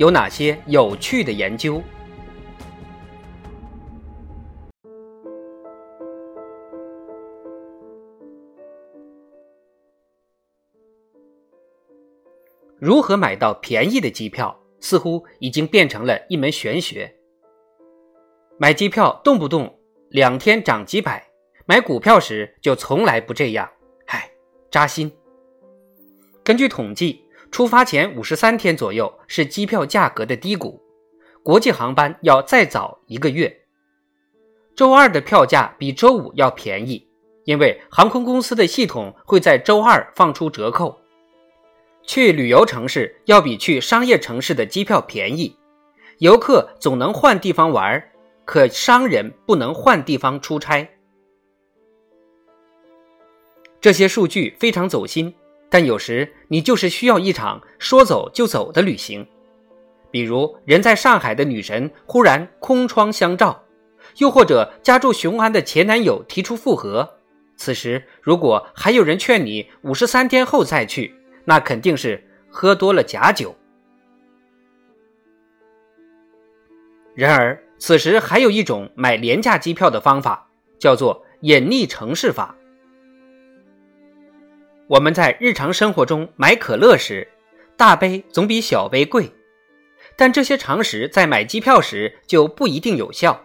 有哪些有趣的研究？如何买到便宜的机票，似乎已经变成了一门玄学。买机票动不动两天涨几百，买股票时就从来不这样，唉，扎心。根据统计。出发前五十三天左右是机票价格的低谷，国际航班要再早一个月。周二的票价比周五要便宜，因为航空公司的系统会在周二放出折扣。去旅游城市要比去商业城市的机票便宜，游客总能换地方玩，可商人不能换地方出差。这些数据非常走心。但有时你就是需要一场说走就走的旅行，比如人在上海的女神忽然空窗相照，又或者家住雄安的前男友提出复合。此时如果还有人劝你五十三天后再去，那肯定是喝多了假酒。然而此时还有一种买廉价机票的方法，叫做隐匿城市法。我们在日常生活中买可乐时，大杯总比小杯贵，但这些常识在买机票时就不一定有效。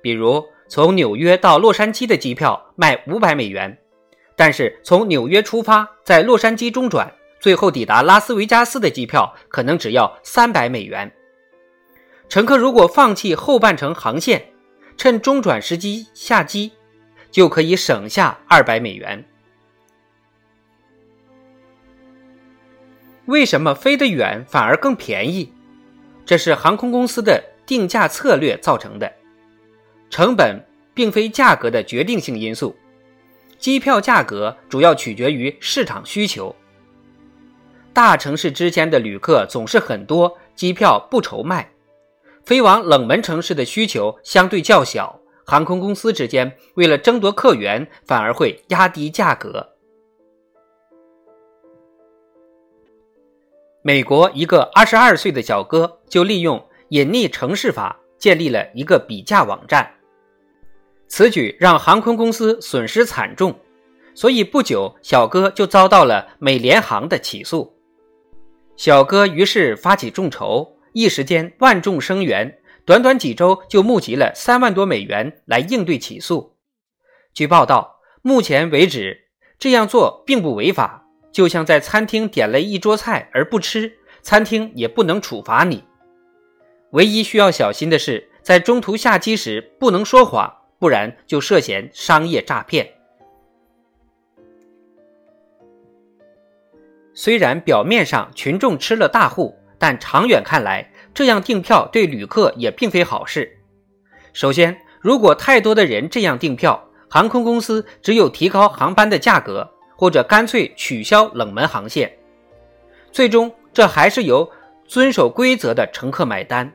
比如，从纽约到洛杉矶的机票卖五百美元，但是从纽约出发，在洛杉矶中转，最后抵达拉斯维加斯的机票可能只要三百美元。乘客如果放弃后半程航线，趁中转时机下机，就可以省下二百美元。为什么飞得远反而更便宜？这是航空公司的定价策略造成的。成本并非价格的决定性因素，机票价格主要取决于市场需求。大城市之间的旅客总是很多，机票不愁卖；飞往冷门城市的需求相对较小，航空公司之间为了争夺客源，反而会压低价格。美国一个二十二岁的小哥就利用隐匿城市法建立了一个比价网站，此举让航空公司损失惨重，所以不久小哥就遭到了美联航的起诉。小哥于是发起众筹，一时间万众声援，短短几周就募集了三万多美元来应对起诉。据报道，目前为止这样做并不违法。就像在餐厅点了一桌菜而不吃，餐厅也不能处罚你。唯一需要小心的是，在中途下机时不能说谎，不然就涉嫌商业诈骗。虽然表面上群众吃了大户，但长远看来，这样订票对旅客也并非好事。首先，如果太多的人这样订票，航空公司只有提高航班的价格。或者干脆取消冷门航线，最终这还是由遵守规则的乘客买单。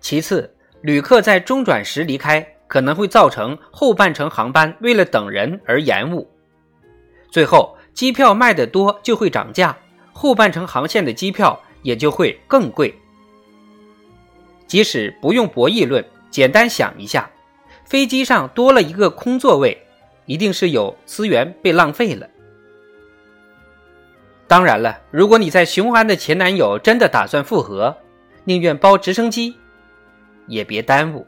其次，旅客在中转时离开，可能会造成后半程航班为了等人而延误。最后，机票卖得多就会涨价，后半程航线的机票也就会更贵。即使不用博弈论，简单想一下，飞机上多了一个空座位。一定是有资源被浪费了。当然了，如果你在雄安的前男友真的打算复合，宁愿包直升机，也别耽误。